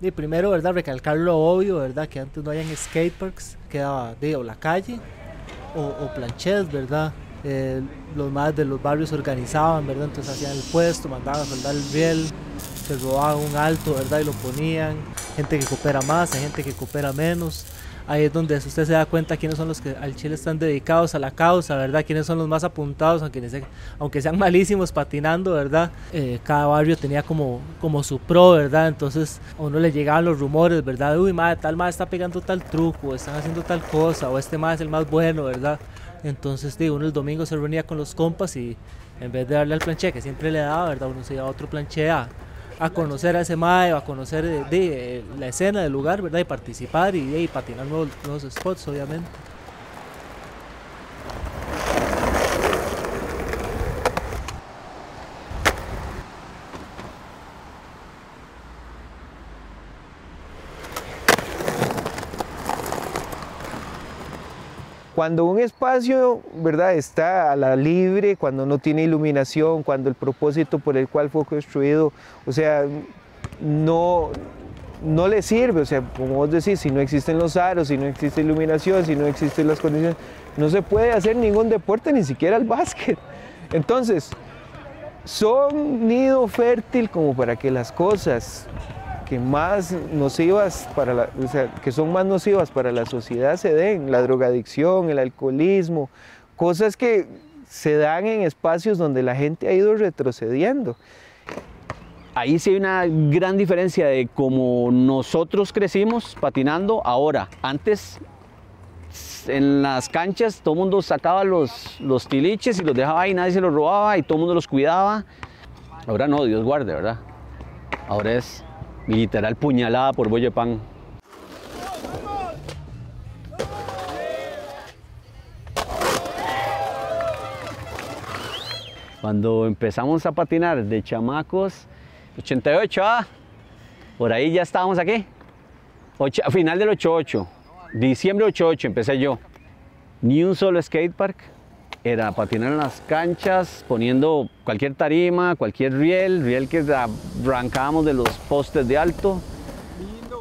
Y primero, ¿verdad? Recalcar lo obvio, ¿verdad? Que antes no hayan skateparks, quedaba, digo, la calle o, o ¿verdad? Eh, los más de los barrios organizaban, ¿verdad? Entonces hacían el puesto, mandaban a soldar el riel, se robaban un alto, ¿verdad? Y lo ponían. Gente que coopera más, hay gente que coopera menos ahí es donde usted se da cuenta quiénes son los que al Chile están dedicados a la causa, ¿verdad? Quiénes son los más apuntados, aunque, aunque sean malísimos patinando, ¿verdad? Eh, cada barrio tenía como, su pro, ¿verdad? Entonces a uno le llegaban los rumores, ¿verdad? Uy, madre, tal madre está pegando tal truco, están haciendo tal cosa, o este más es el más bueno, ¿verdad? Entonces, digo, uno el domingo se reunía con los compas y en vez de darle al planche que siempre le daba, ¿verdad? Uno se iba a otro planche a a conocer a ese mae, a conocer de, la escena del lugar, ¿verdad? Y participar y, patinar nuevos spots, obviamente. Cuando un espacio ¿verdad? está a la libre, cuando no tiene iluminación, cuando el propósito por el cual fue construido, o sea, no, no le sirve, o sea, como vos decís, si no existen los aros, si no existe iluminación, si no existen las condiciones, no se puede hacer ningún deporte, ni siquiera el básquet. Entonces, son nido fértil como para que las cosas que más nocivas para la, o sea, que son más nocivas para la sociedad se den, la drogadicción, el alcoholismo, cosas que se dan en espacios donde la gente ha ido retrocediendo. Ahí sí hay una gran diferencia de cómo nosotros crecimos patinando ahora. Antes en las canchas todo el mundo sacaba los, los tiliches y los dejaba ahí, nadie se los robaba y todo el mundo los cuidaba. Ahora no, Dios guarde, ¿verdad? Ahora es literal puñalada por Boyepan. Cuando empezamos a patinar de chamacos, 88, ah, por ahí ya estábamos aquí. final del 88, diciembre 88 empecé yo. Ni un solo skatepark, era patinar en las canchas, poniendo cualquier tarima, cualquier riel, riel que arrancábamos de los postes de alto,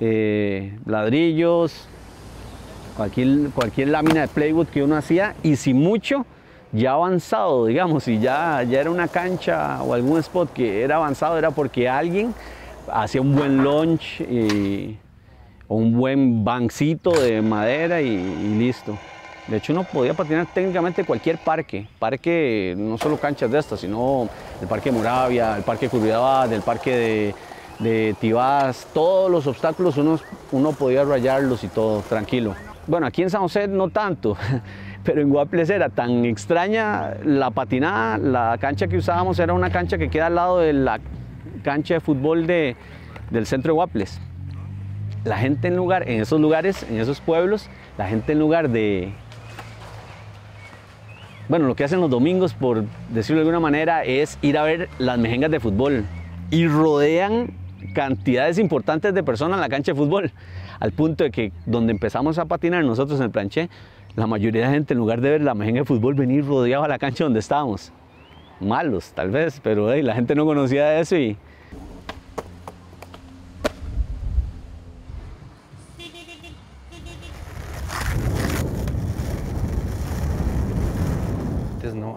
eh, ladrillos, cualquier, cualquier lámina de plywood que uno hacía y si mucho, ya avanzado, digamos, y ya, ya era una cancha o algún spot que era avanzado, era porque alguien hacía un buen launch o un buen bancito de madera y listo. De hecho, uno podía patinar técnicamente cualquier parque, parque, no solo canchas de estas, sino el parque Moravia, el parque de Curvidabad, el parque de, de Tibás, todos los obstáculos uno, uno podía rayarlos y todo, tranquilo. Bueno, aquí en San José no tanto, pero en Guaples era tan extraña la patinada, la cancha que usábamos era una cancha que queda al lado de la cancha de fútbol de, del centro de Guaples. La gente en lugar, en esos lugares, en esos pueblos, la gente en lugar de bueno, lo que hacen los domingos, por decirlo de alguna manera, es ir a ver las mejengas de fútbol y rodean cantidades importantes de personas en la cancha de fútbol, al punto de que donde empezamos a patinar nosotros en el planché, la mayoría de gente en lugar de ver la mejenga de fútbol venir rodeado a la cancha donde estábamos. Malos, tal vez, pero la gente no conocía eso y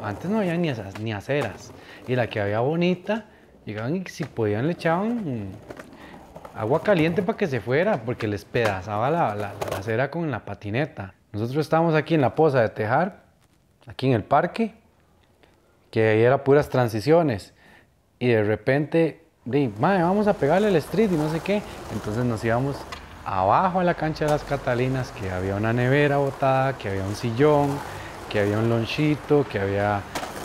antes no había ni, ni aceras. Y la que había bonita, llegaban y si podían le echaban agua caliente para que se fuera, porque les pedazaba la, la, acera con la patineta. Nosotros estábamos aquí en la poza de Tejar, aquí en el parque, que ahí era puras transiciones. Y de repente, di, vamos a pegarle el street y no sé qué. Entonces nos íbamos abajo a la cancha de las Catalinas, que había una nevera botada, que había un sillón, que había un lonchito, que había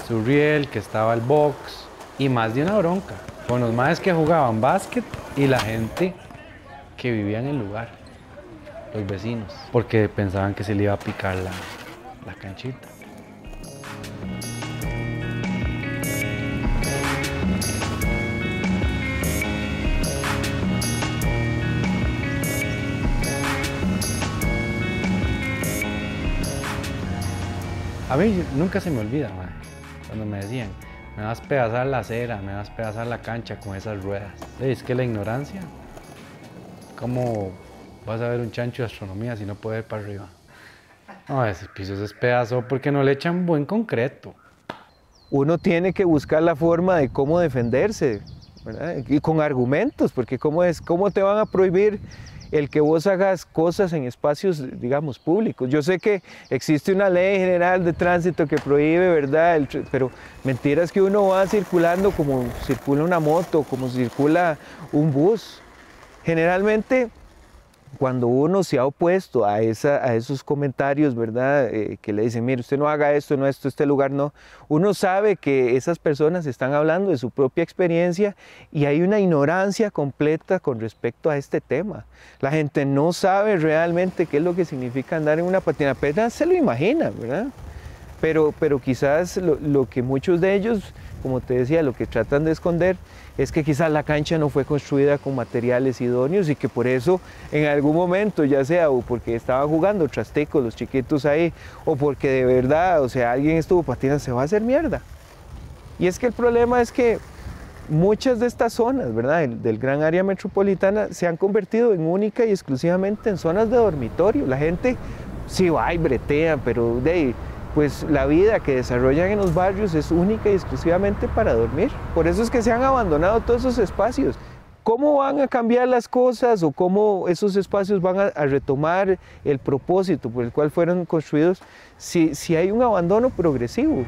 su riel, que estaba el box y más de una bronca con los más que jugaban básquet y la gente que vivía en el lugar, los vecinos, porque pensaban que se le iba a picar la canchita. A mí nunca se me olvida, cuando me decían, me vas a pedazar la acera, me vas a pedazar la cancha con esas ruedas. Es que la ignorancia ¿Cómo vas a ver un chancho de astronomía si no puede ir para arriba? No, ese piso es despedazo porque no le echan buen concreto. Uno tiene que buscar la forma de cómo defenderse. Y con argumentos, porque ¿cómo, es, ¿cómo te van a prohibir el que vos hagas cosas en espacios, digamos, públicos. Yo sé que existe una ley general de tránsito que prohíbe, ¿verdad? El pero mentiras que uno va circulando como circula una moto, como circula un bus. Generalmente cuando uno se ha opuesto a, esa, a esos comentarios, ¿verdad? Eh, que le dicen, mire, usted no haga esto, no esto, este lugar no. Uno sabe que esas personas están hablando de su propia experiencia y hay una ignorancia completa con respecto a este tema. La gente no sabe realmente qué es lo que significa andar en una patina. Apenas se lo imagina, ¿verdad? Pero, pero quizás lo, lo que muchos de ellos, como te decía, lo que tratan de esconder es que quizás la cancha no fue construida con materiales idóneos y que por eso en algún momento, ya sea o porque estaban jugando trastecos los chiquitos ahí, o porque de verdad, o sea, alguien estuvo patinando, se va a hacer mierda. Y es que el problema es que muchas de estas zonas, ¿verdad? Del, gran área metropolitana se han convertido en única y exclusivamente en zonas de dormitorio. La gente sí va y bretea, pero de pues la vida que desarrollan en los barrios es única y exclusivamente para dormir. Por eso es que se han abandonado todos esos espacios. ¿Cómo van a cambiar las cosas o cómo esos espacios van a, retomar el propósito por el cual fueron construidos si, si hay un abandono progresivo?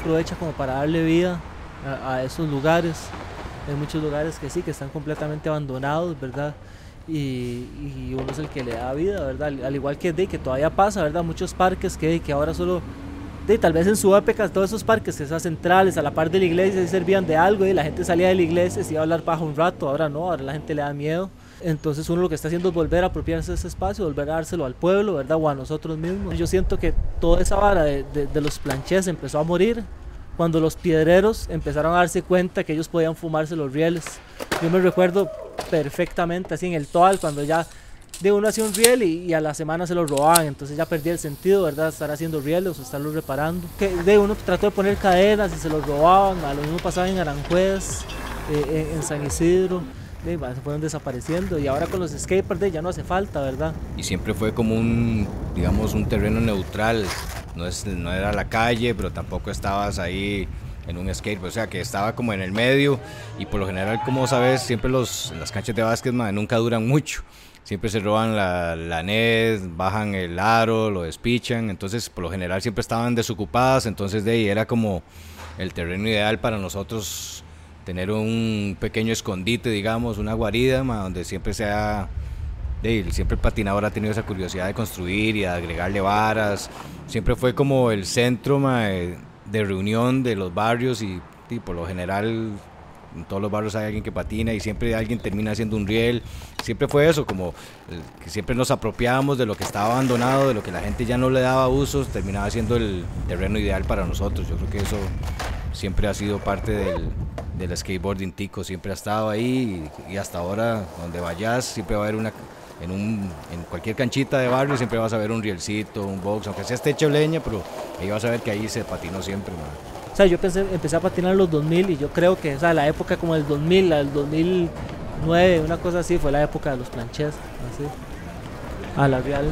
aprovecha como para darle vida a, a esos lugares. Hay muchos lugares que sí, que están completamente abandonados, ¿verdad? Y, y uno es el que le da vida, ¿verdad? Al, al igual que, de, que todavía pasa, ¿verdad? Muchos parques que, que ahora solo, de, tal vez en su época, todos esos parques, esas centrales, a la par de la iglesia, servían de algo y la gente salía de la iglesia, se iba a hablar bajo un rato, ahora no, ahora la gente le da miedo. Entonces uno lo que está haciendo es volver a apropiarse de ese espacio, volver a dárselo al pueblo, ¿verdad? O a nosotros mismos. Yo siento que toda esa vara de, de, de los planchés empezó a morir cuando los piedreros empezaron a darse cuenta que ellos podían fumarse los rieles. Yo me recuerdo perfectamente así en el Toal, cuando ya de uno hacía un riel y, y a la semana se lo robaban, entonces ya perdía el sentido, ¿verdad? Estar haciendo rieles o estarlos reparando. Que de uno trató de poner cadenas y se los robaban, a lo mismo pasaba en Aranjuez, eh, en, en San Isidro. va, se fueron desapareciendo y ahora con los skateboards de, ya no hace falta, ¿verdad? y siempre fue como un, digamos, un terreno neutral. No, es, no era la calle, pero tampoco estabas ahí en un skateboard, o sea que estaba como en el medio y por lo general, como sabes, siempre los, las canchas de básquet nunca duran mucho. Siempre se roban la, la net, bajan el aro, lo despichan, entonces por lo general siempre estaban desocupadas, entonces de ahí era como el terreno ideal para nosotros tener un pequeño escondite, digamos, una guarida, donde siempre sea de, siempre el patinador ha tenido esa curiosidad de construir y agregarle varas. Siempre fue como el centro de, reunión de los barrios y, por lo general en todos los barrios hay alguien que patina y siempre alguien termina haciendo un riel. Siempre fue eso, como que siempre nos apropiábamos de lo que estaba abandonado, de lo que la gente ya no le daba usos, terminaba siendo el terreno ideal para nosotros. Yo creo que eso siempre ha sido parte del, del skateboarding tico, siempre ha estado ahí y, y hasta ahora donde vayas siempre va a haber una en, un, en cualquier canchita de barrio siempre vas a ver un rielcito, un box, aunque sea techo leña, pero ahí vas a ver que ahí se patinó siempre. man. O sea, yo empecé a patinar en los 2000 y yo creo que o sea, la época como el 2000, el 2009, una cosa así, fue la época de los planchés, así. A la real.